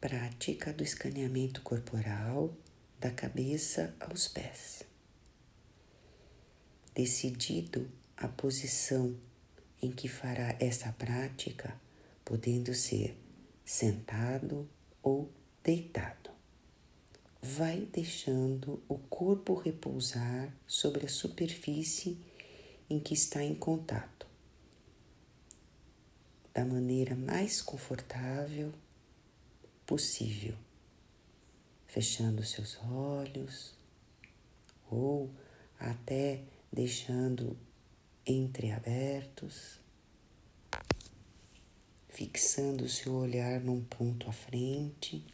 prática do escaneamento corporal da cabeça aos pés. Decidido a posição em que fará essa prática, podendo ser sentado ou deitado. Vai deixando o corpo repousar sobre a superfície em que está em contato, da maneira mais confortável possível, fechando seus olhos ou até deixando entreabertos, fixando seu olhar num ponto à frente,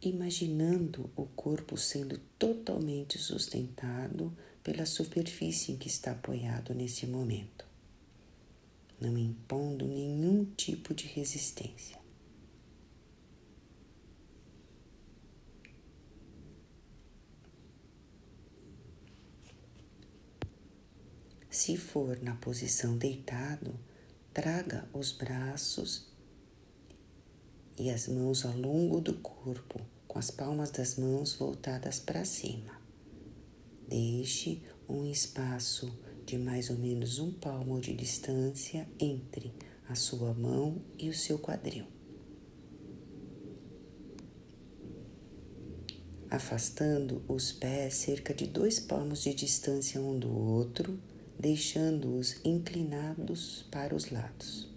imaginando o corpo sendo totalmente sustentado pela superfície em que está apoiado nesse momento não impondo nenhum tipo de resistência. Se for na posição deitado, traga os braços e as mãos ao longo do corpo, com as palmas das mãos voltadas para cima. Deixe um espaço de mais ou menos um palmo de distância entre a sua mão e o seu quadril. Afastando os pés cerca de dois palmos de distância um do outro, deixando-os inclinados para os lados.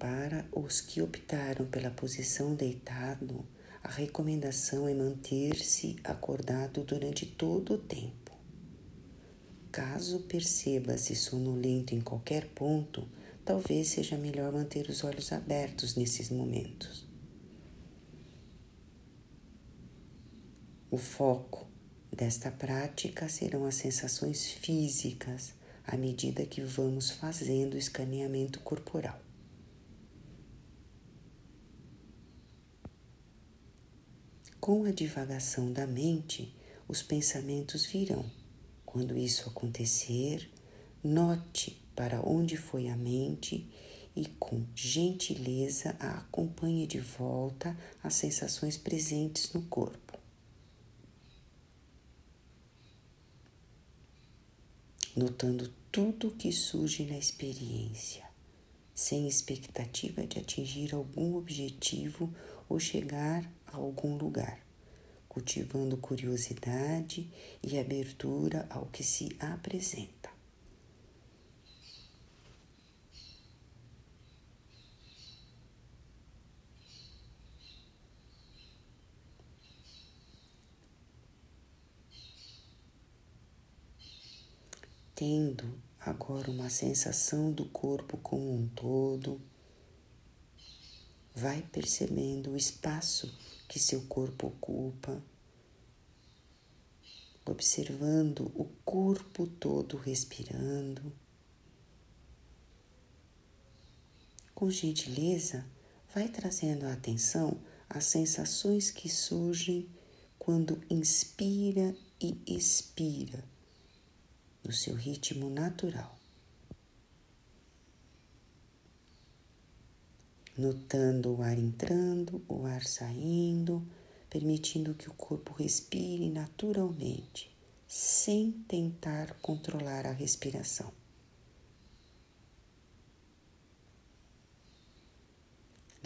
Para os que optaram pela posição deitado, a recomendação é manter-se acordado durante todo o tempo. Caso perceba-se sonolento em qualquer ponto, talvez seja melhor manter os olhos abertos nesses momentos. O foco desta prática serão as sensações físicas à medida que vamos fazendo o escaneamento corporal. Com a divagação da mente, os pensamentos virão. Quando isso acontecer, note para onde foi a mente e, com gentileza, a acompanhe de volta às sensações presentes no corpo. Notando tudo o que surge na experiência, sem expectativa de atingir algum objetivo ou chegar a algum lugar, cultivando curiosidade e abertura ao que se apresenta. Tendo agora uma sensação do corpo como um todo, vai percebendo o espaço que seu corpo ocupa, observando o corpo todo respirando. Com gentileza, vai trazendo a atenção às sensações que surgem quando inspira e expira no seu ritmo natural. Notando o ar entrando, o ar saindo, permitindo que o corpo respire naturalmente, sem tentar controlar a respiração.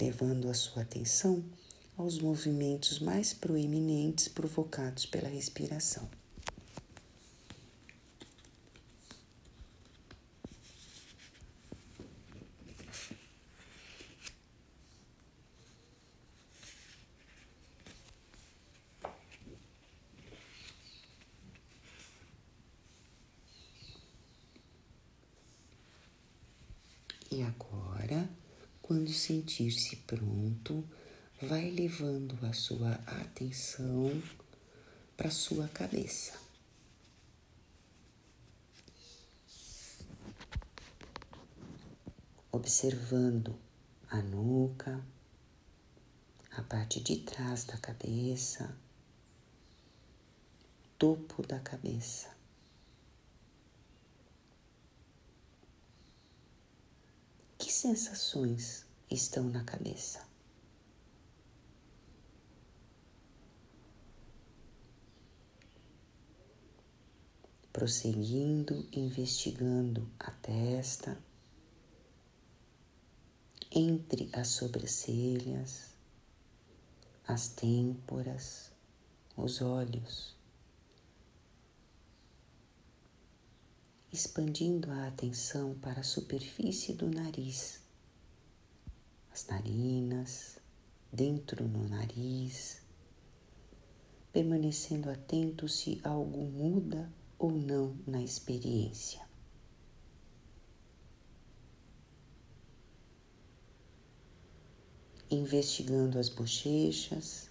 Levando a sua atenção aos movimentos mais proeminentes provocados pela respiração. E agora, quando sentir-se pronto, vai levando a sua atenção para sua cabeça. Observando a nuca, a parte de trás da cabeça, topo da cabeça. Que sensações estão na cabeça? Prosseguindo, investigando a testa, entre as sobrancelhas, as têmporas, os olhos, expandindo a atenção para a superfície do nariz, as narinas, dentro no nariz, permanecendo atento se algo muda ou não na experiência. Investigando as bochechas,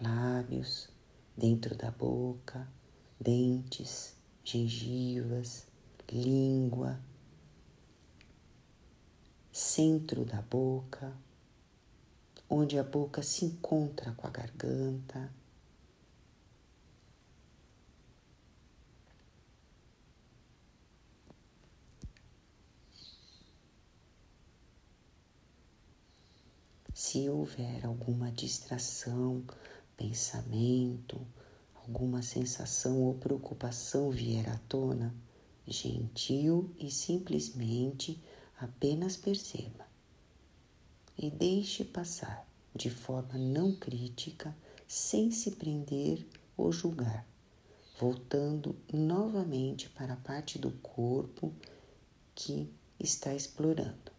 lábios, dentro da boca, dentes, gengivas, língua, centro da boca, onde a boca se encontra com a garganta. Se houver alguma distração, pensamento, alguma sensação ou preocupação vier à tona, gentil e simplesmente apenas perceba e deixe passar de forma não crítica, sem se prender ou julgar, voltando novamente para a parte do corpo que está explorando.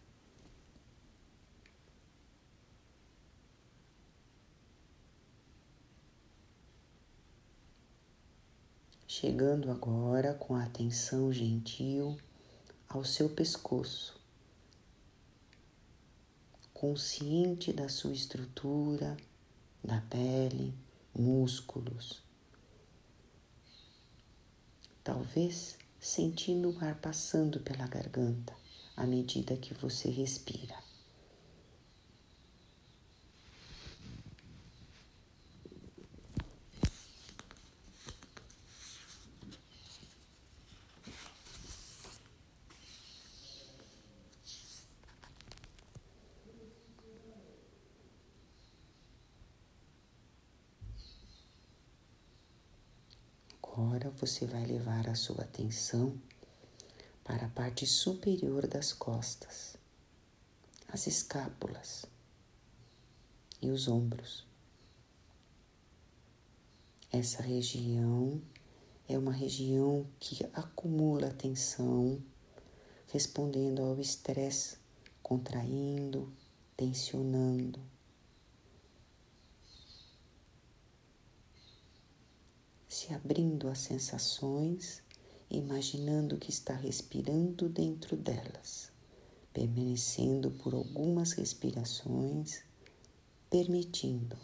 chegando agora com atenção gentil ao seu pescoço, consciente da sua estrutura, da pele, músculos. Talvez sentindo o ar passando pela garganta à medida que você respira. Agora você vai levar a sua atenção para a parte superior das costas, as escápulas e os ombros. Essa região é uma região que acumula tensão, respondendo ao estresse, contraindo, tensionando. Se abrindo às sensações, imaginando que está respirando dentro delas, permanecendo por algumas respirações, permitindo.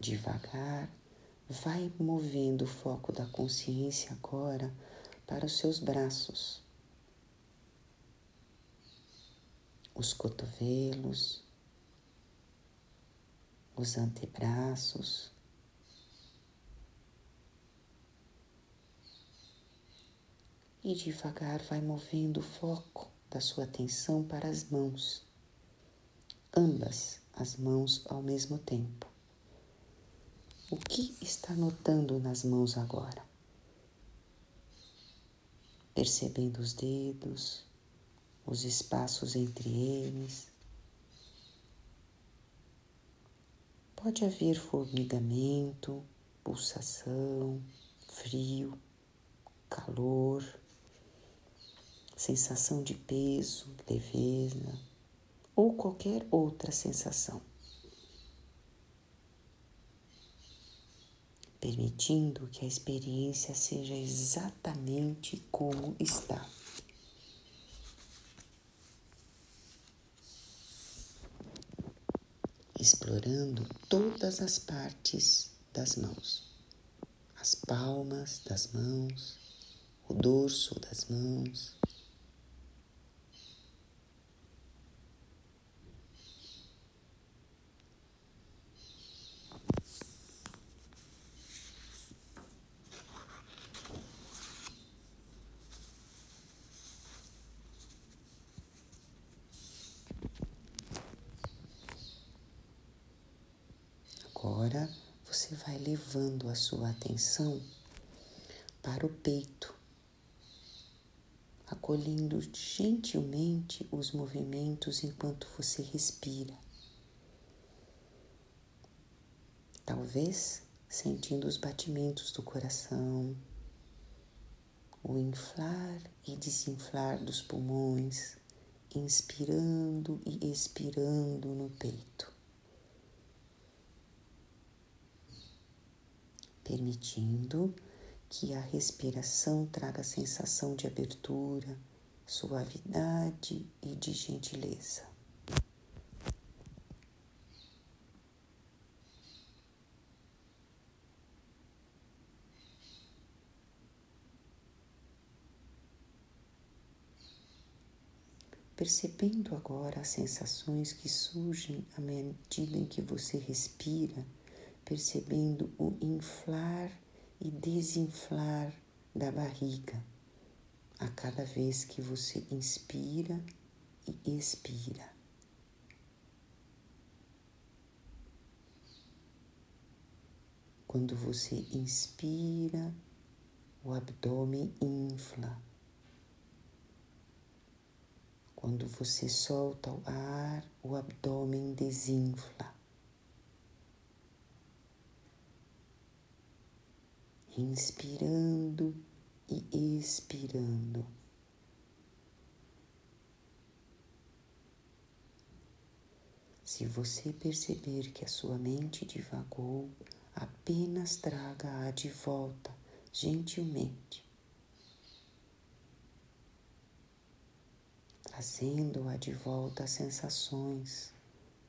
Devagar, Vai movendo o foco da consciência agora para os seus braços, os cotovelos, os antebraços. E devagar vai movendo o foco da sua atenção para as mãos, ambas as mãos ao mesmo tempo. O que está notando nas mãos agora? Percebendo os dedos, os espaços entre eles. Pode haver formigamento, pulsação, frio, calor, sensação de peso, leveza ou qualquer outra sensação. Permitindo que a experiência seja exatamente como está. Explorando todas as partes das mãos, as palmas das mãos, o dorso das mãos. Agora você vai levando a sua atenção para o peito, acolhendo gentilmente os movimentos enquanto você respira. Talvez sentindo os batimentos do coração, o inflar e desinflar dos pulmões, inspirando e expirando no peito. Permitindo que a respiração traga sensação de abertura, suavidade e de gentileza. Percebendo agora as sensações que surgem à medida em que você respira percebendo o inflar e desinflar da barriga a cada vez que você inspira e expira. Quando você inspira, o abdômen infla. Quando você solta o ar, o abdômen desinfla. Inspirando e expirando. Se você perceber que a sua mente divagou, apenas traga-a de volta gentilmente, trazendo-a de volta às sensações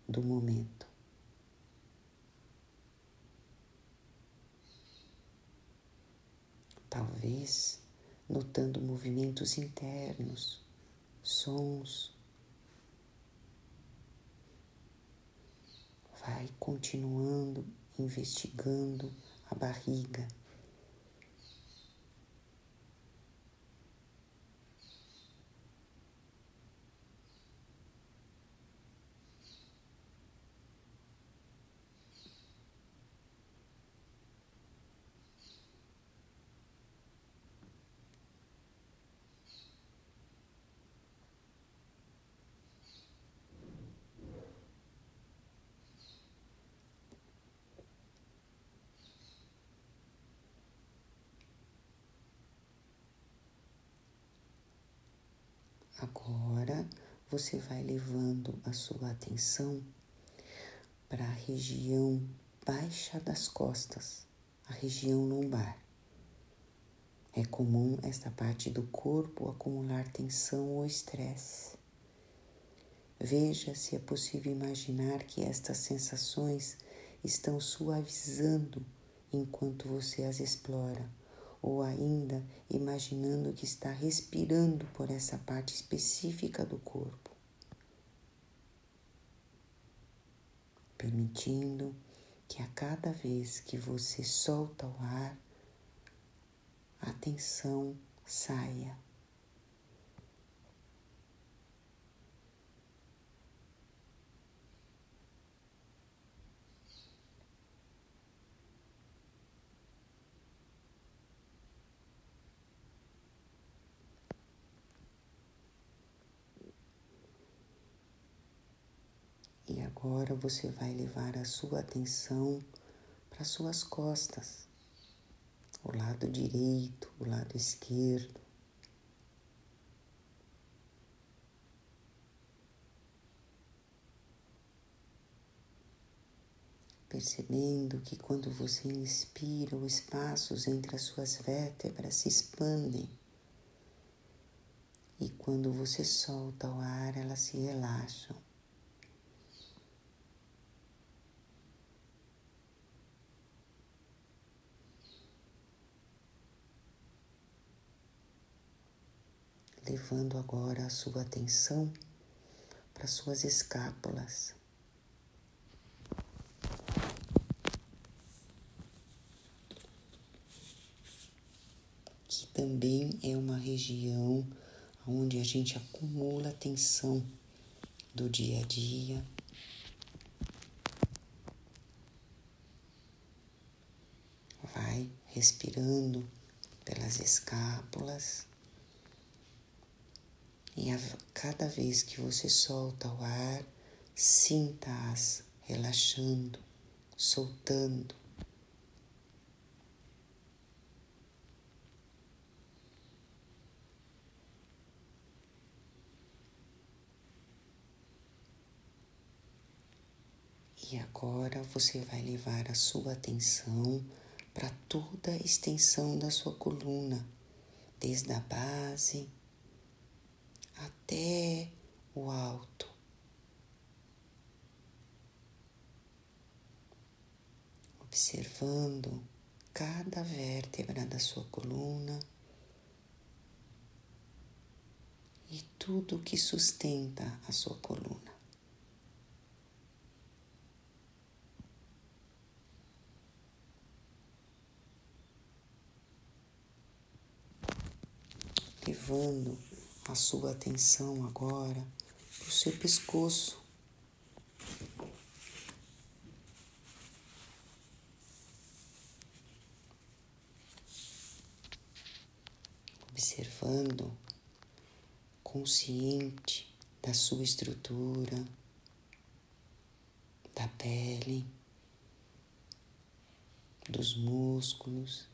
do momento. Talvez notando movimentos internos, sons. Vai continuando investigando a barriga. Agora você vai levando a sua atenção para a região baixa das costas, a região lombar. É comum esta parte do corpo acumular tensão ou estresse. Veja se é possível imaginar que estas sensações estão suavizando enquanto você as explora ou ainda imaginando que está respirando por essa parte específica do corpo, permitindo que a cada vez que você solta o ar, a tensão saia E agora você vai levar a sua atenção para suas costas, o lado direito, o lado esquerdo. Percebendo que quando você inspira, os espaços entre as suas vértebras se expandem. E quando você solta o ar, elas se relaxam. Levando agora a sua atenção para suas escápulas. Que também é uma região onde a gente acumula tensão do dia a dia. Vai respirando pelas escápulas. E a cada vez que você solta o ar, sinta-as relaxando, soltando. E agora você vai levar a sua atenção para toda a extensão da sua coluna, desde a base até o alto. Observando cada vértebra da sua coluna e tudo que sustenta a sua coluna. Levando a sua atenção agora para o seu pescoço. Observando, consciente da sua estrutura, da pele, dos músculos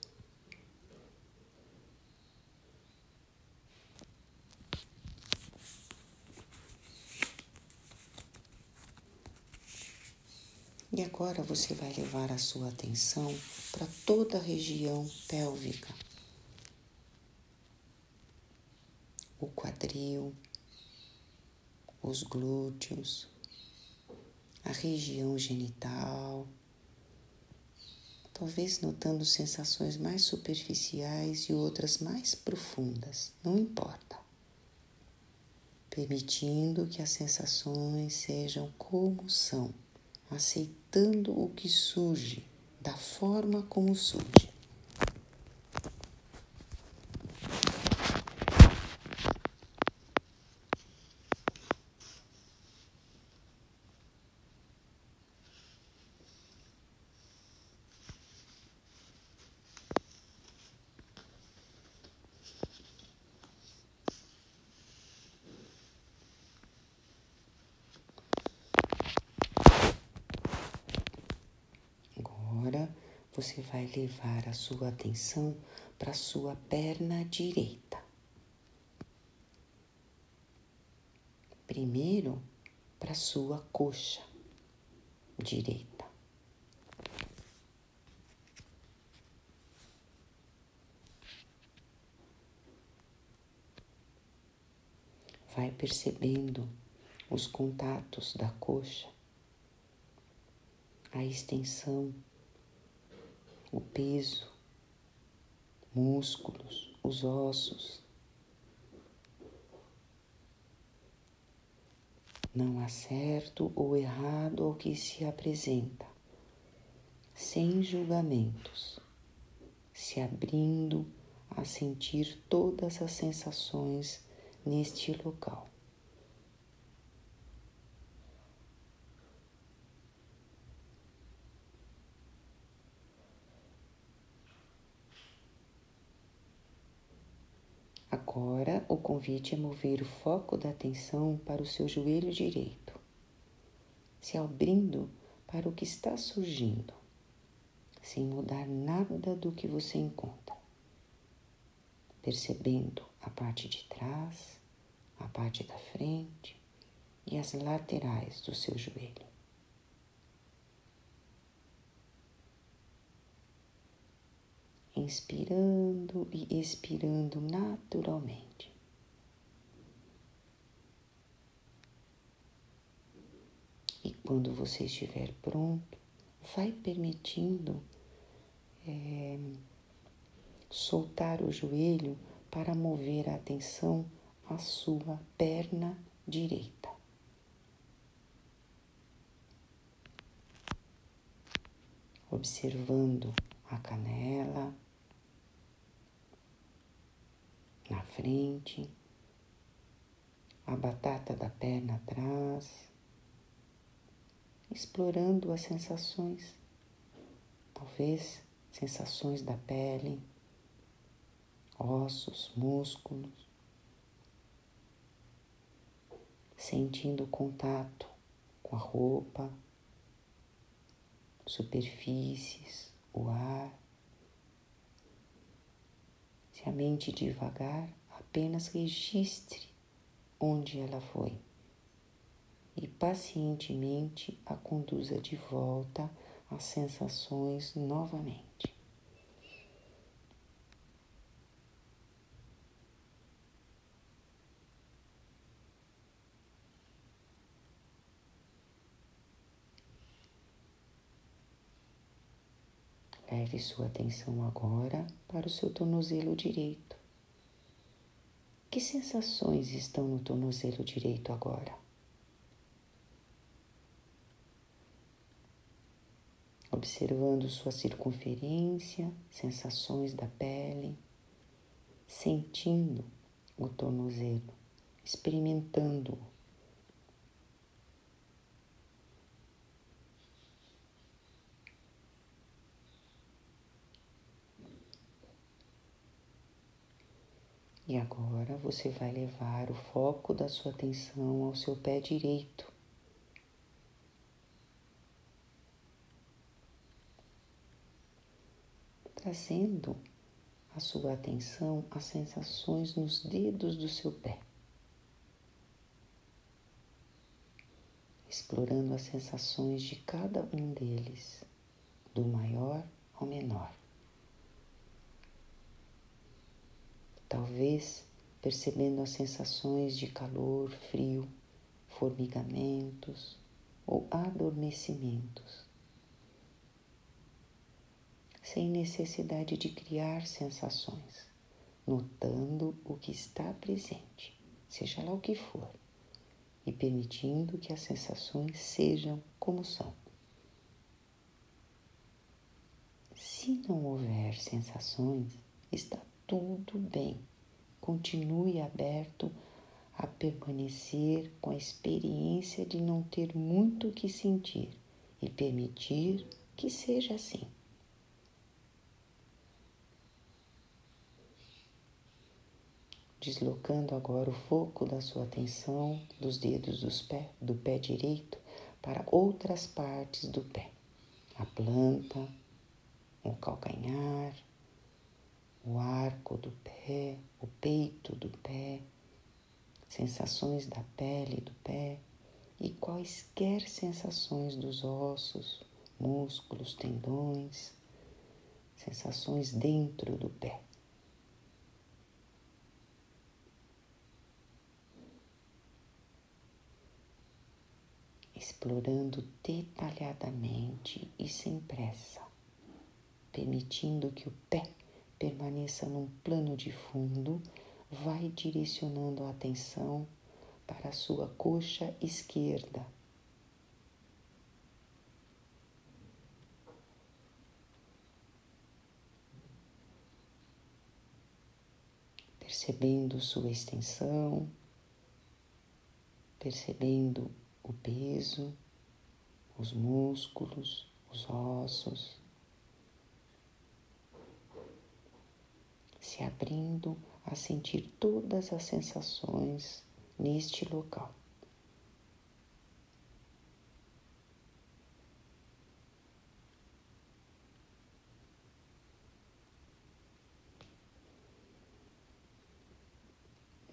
E agora você vai levar a sua atenção para toda a região pélvica. O quadril, os glúteos, a região genital, talvez notando sensações mais superficiais e outras mais profundas, não importa. Permitindo que as sensações sejam como são aceitando o que surge, da forma como surge. Você vai levar a sua atenção para a sua perna direita. Primeiro, para a sua coxa direita. Vai percebendo os contatos da coxa, a extensão o peso, músculos, os ossos. Não há certo ou errado ao que se apresenta, sem julgamentos, se abrindo a sentir todas as sensações neste local. Agora o convite é mover o foco da atenção para o seu joelho direito, se abrindo para o que está surgindo, sem mudar nada do que você encontra, percebendo a parte de trás, a parte da frente e as laterais do seu joelho. Inspirando e expirando naturalmente. E quando você estiver pronto, vai permitindo é, soltar o joelho para mover a atenção a sua perna direita. Observando a canela na frente, a batata da perna atrás, explorando as sensações, talvez sensações da pele, ossos, músculos, sentindo o contato com a roupa, superfícies, o ar. Se a mente devagar, apenas registre onde ela foi e pacientemente a conduza de volta às sensações novamente. Leve sua atenção agora para o seu tornozelo direito. Que sensações estão no tornozelo direito agora? Observando sua circunferência, sensações da pele, sentindo o tornozelo, experimentando-o. E agora você vai levar o foco da sua atenção ao seu pé direito. Trazendo a sua atenção às sensações nos dedos do seu pé. Explorando as sensações de cada um deles, do maior ao menor. Talvez percebendo as sensações de calor, frio, formigamentos ou adormecimentos, sem necessidade de criar sensações, notando o que está presente, seja lá o que for, e permitindo que as sensações sejam como são. Se não houver sensações, está tudo bem. Continue aberto a permanecer com a experiência de não ter muito o que sentir e permitir que seja assim. Deslocando agora o foco da sua atenção dos dedos dos pé, do pé direito para outras partes do pé, a planta, o calcanhar, o arco do pé, o peito do pé, sensações da pele do pé e quaisquer sensações dos ossos, músculos, tendões, sensações dentro do pé. Explorando detalhadamente e sem pressa, permitindo que o pé permaneça num plano de fundo, vai direcionando a atenção para a sua coxa esquerda. Percebendo sua extensão, percebendo o peso, os músculos, os ossos. Se abrindo a sentir todas as sensações neste local.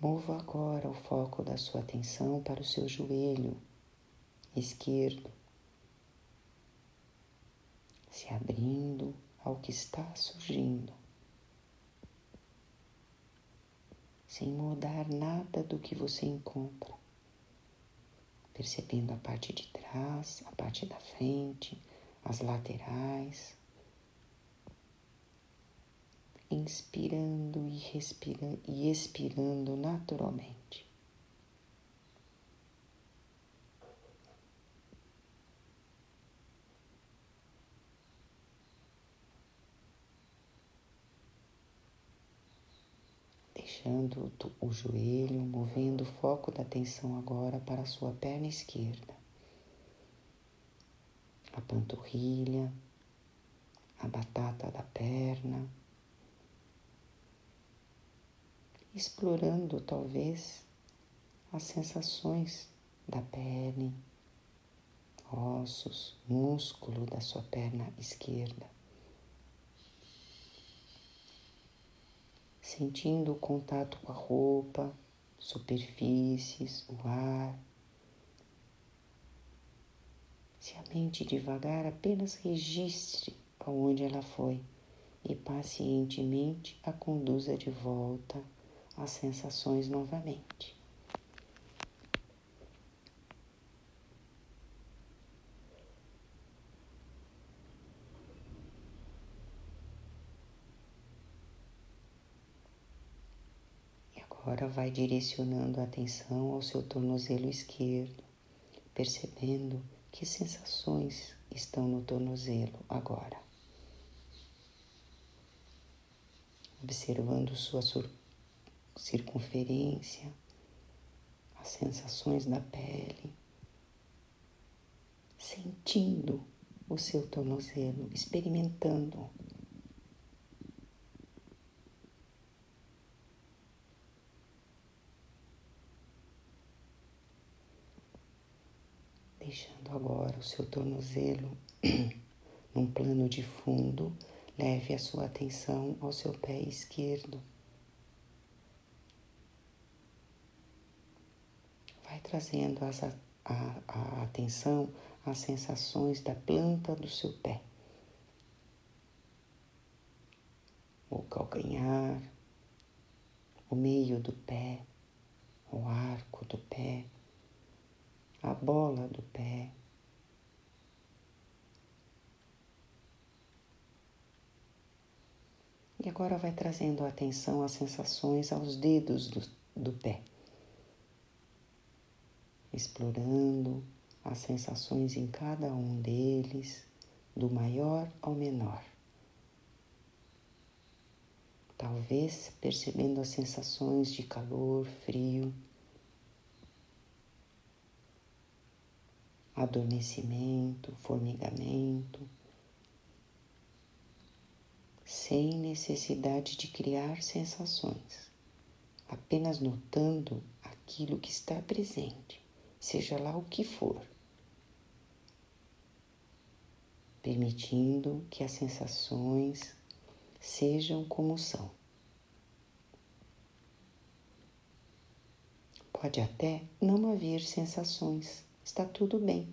Mova agora o foco da sua atenção para o seu joelho esquerdo, se abrindo ao que está surgindo. Sem mudar nada do que você encontra, percebendo a parte de trás, a parte da frente, as laterais, inspirando e, respirando, e expirando naturalmente. Deixando o joelho, movendo o foco da atenção agora para a sua perna esquerda, a panturrilha, a batata da perna, explorando talvez as sensações da pele, ossos, músculo da sua perna esquerda. Sentindo o contato com a roupa, superfícies, o ar. Se a mente devagar apenas registre aonde ela foi e pacientemente a conduza de volta às sensações novamente. E agora vai direcionando a atenção ao seu tornozelo esquerdo, percebendo que sensações estão no tornozelo agora. observando sua circunferência, as sensações da pele, sentindo o seu tornozelo, experimentando. Deixando agora o seu tornozelo num plano de fundo Leve a sua atenção ao seu pé esquerdo. Vai trazendo as, a, a atenção às sensações da planta do seu pé. O calcanhar, o meio do pé, o arco do pé, a bola do pé, E agora vai trazendo a atenção às sensações aos dedos do, do pé, explorando as sensações em cada um deles, do maior ao menor. Talvez percebendo as sensações de calor, frio, adormecimento, formigamento sem necessidade de criar sensações, apenas notando aquilo que está presente, seja lá o que for, permitindo que as sensações sejam como são. Pode até não haver sensações, está tudo bem.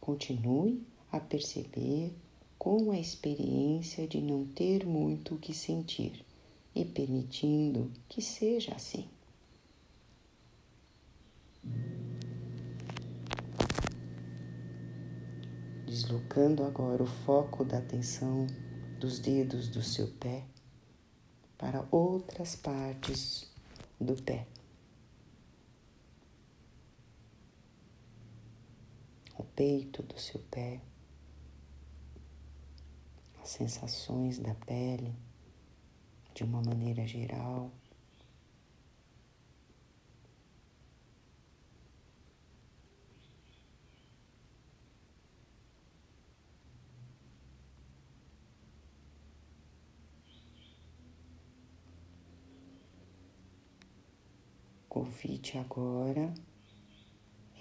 Continue a perceber com a experiência de não ter muito o que sentir e permitindo que seja assim. Deslocando agora o foco da atenção dos dedos do seu pé para outras partes do pé. O peito do seu pé sensações da pele de uma maneira geral. Convite agora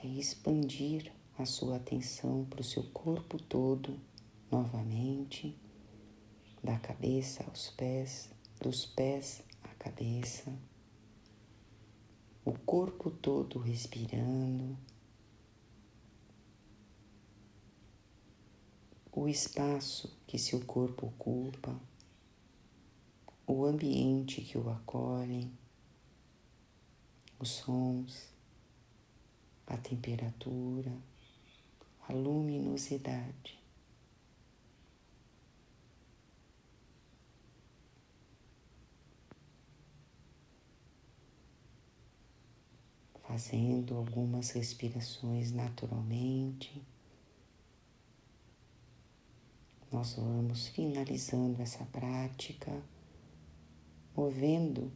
é expandir a sua atenção para o seu corpo todo novamente da cabeça aos pés, dos pés à cabeça, o corpo todo respirando, o espaço que seu corpo ocupa, o ambiente que o acolhe, os sons, a temperatura, a luminosidade. Fazendo algumas respirações naturalmente, nós vamos finalizando essa prática, movendo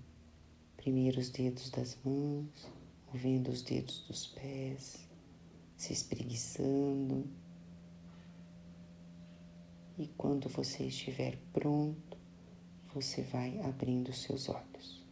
primeiro os dedos das mãos, movendo os dedos dos pés se espreguiçando. E quando você estiver pronto, você vai abrindo seus olhos.